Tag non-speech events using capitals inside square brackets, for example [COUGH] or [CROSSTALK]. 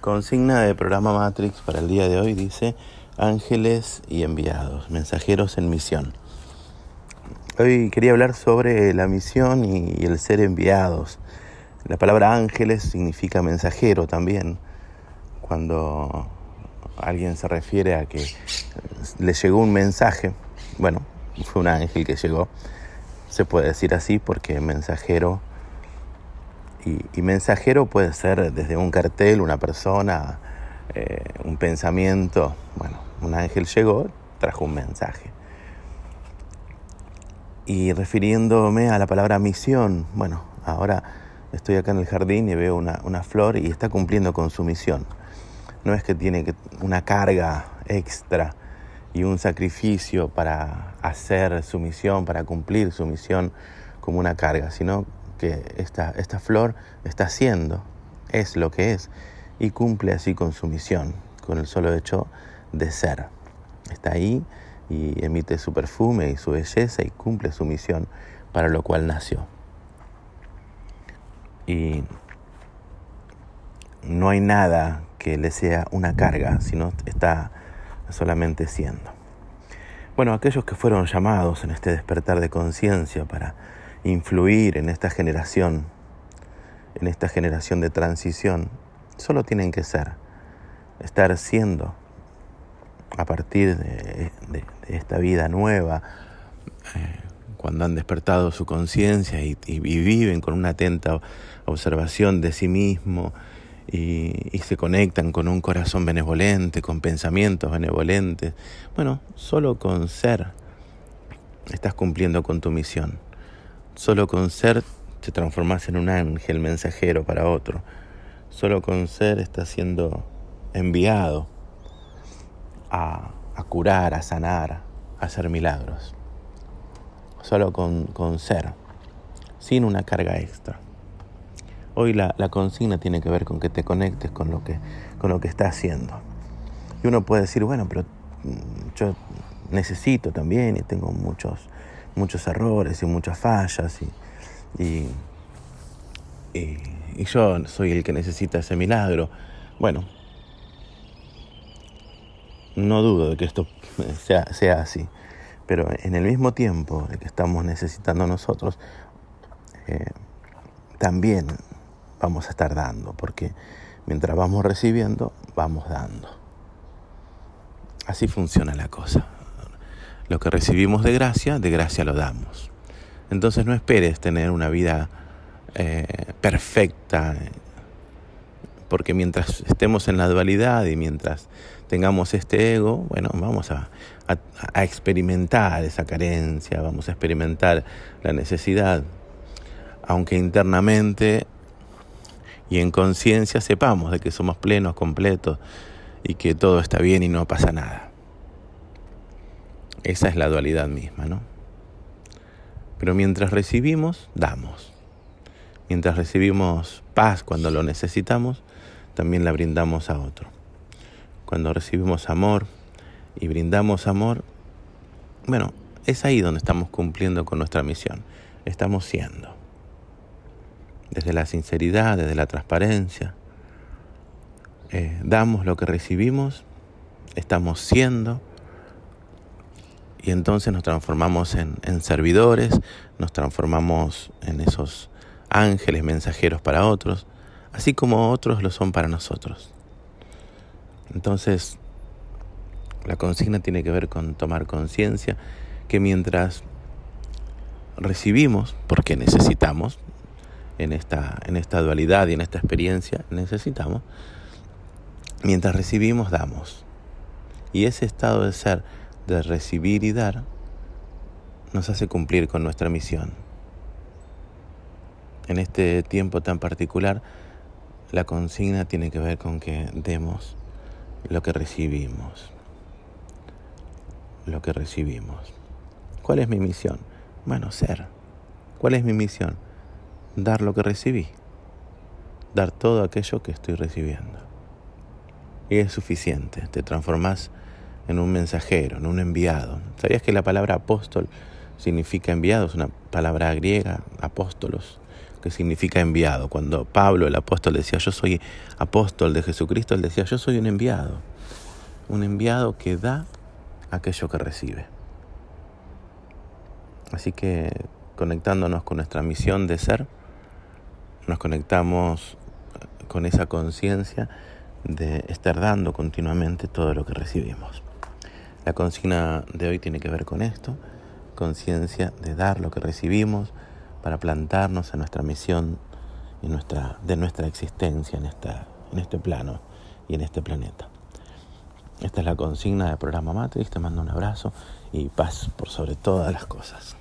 Consigna de programa Matrix para el día de hoy dice ángeles y enviados, mensajeros en misión. Hoy quería hablar sobre la misión y el ser enviados. La palabra ángeles significa mensajero también. Cuando alguien se refiere a que le llegó un mensaje, bueno, fue un ángel que llegó, se puede decir así porque mensajero y, mensajero puede ser desde un cartel, una persona, eh, un pensamiento. Bueno, un ángel llegó, trajo un mensaje. Y refiriéndome a la palabra misión, bueno, ahora estoy acá en el jardín y veo una, una flor y está cumpliendo con su misión. No es que tiene una carga extra y un sacrificio para hacer su misión, para cumplir su misión como una carga, sino que esta, esta flor está haciendo, es lo que es, y cumple así con su misión, con el solo hecho de ser. Está ahí y emite su perfume y su belleza y cumple su misión para lo cual nació. Y no hay nada que le sea una carga, sino está solamente siendo. Bueno, aquellos que fueron llamados en este despertar de conciencia para influir en esta generación, en esta generación de transición, solo tienen que ser, estar siendo a partir de, esta vida nueva, eh, cuando han despertado su conciencia y, viven con una atenta observación de sí mismo y, y, se conectan con un corazón benevolente, con pensamientos benevolentes. Bueno, solo con ser estás cumpliendo con tu misión. Solo con ser te transformas en un ángel mensajero para otro. Solo con ser estás siendo enviado a, curar, a sanar, a hacer milagros. Solo con, ser, sin una carga extra. Hoy la, la, consigna tiene que ver con que te conectes con lo que, con lo que estás haciendo. Y uno puede decir, bueno, pero mm, yo necesito también y tengo muchos muchos errores y muchas fallas y, y, yo soy el que necesita ese milagro. Bueno, no dudo de que esto [LAUGHS] sea, así, pero en el mismo tiempo de que estamos necesitando nosotros, eh, también vamos a estar dando, porque mientras vamos recibiendo, vamos dando. Así funciona la cosa. Lo que recibimos de gracia, de gracia lo damos. Entonces no esperes tener una vida eh, perfecta, porque mientras estemos en la dualidad y mientras tengamos este ego, bueno, vamos a, a experimentar esa carencia, vamos a experimentar la necesidad, aunque internamente y en conciencia sepamos de que somos plenos, completos y que todo está bien y no pasa nada. Esa es la dualidad misma, ¿no? Pero mientras recibimos, damos. Mientras recibimos paz cuando lo necesitamos, también la brindamos a otro. Cuando recibimos amor y brindamos amor, bueno, es ahí donde estamos cumpliendo con nuestra misión. Estamos siendo. Desde la sinceridad, desde la transparencia. Eh, damos lo que recibimos, estamos siendo y entonces nos transformamos en, servidores, nos transformamos en esos ángeles mensajeros para otros, así como otros lo son para nosotros. Entonces, la consigna tiene que ver con tomar conciencia que mientras recibimos, porque necesitamos, en esta, en esta dualidad y en esta experiencia, necesitamos, mientras recibimos, damos. Y ese estado de ser de recibir y dar nos hace cumplir con nuestra misión. En este tiempo tan particular, la consigna tiene que ver con que demos lo que recibimos. Lo que recibimos. ¿Cuál es mi misión? Bueno, ser. ¿Cuál es mi misión? Dar lo que recibí. Dar todo aquello que estoy recibiendo. Y es suficiente. Te transformas en un mensajero, en un enviado. ¿Sabías que la palabra apóstol significa enviado? Es una palabra griega, apóstolos, que significa enviado. Cuando Pablo, el apóstol, decía yo soy apóstol de Jesucristo, él decía yo soy un enviado. Un enviado que da aquello que recibe. Así que conectándonos con nuestra misión de ser, nos conectamos con esa conciencia de estar dando continuamente todo lo que recibimos. La consigna de hoy tiene que ver con esto, conciencia de dar lo que recibimos para plantarnos en nuestra misión y nuestra, de nuestra existencia en, esta, en este plano y en este planeta. Esta es la consigna del programa Matrix. Te mando un abrazo y paz por sobre todas las cosas.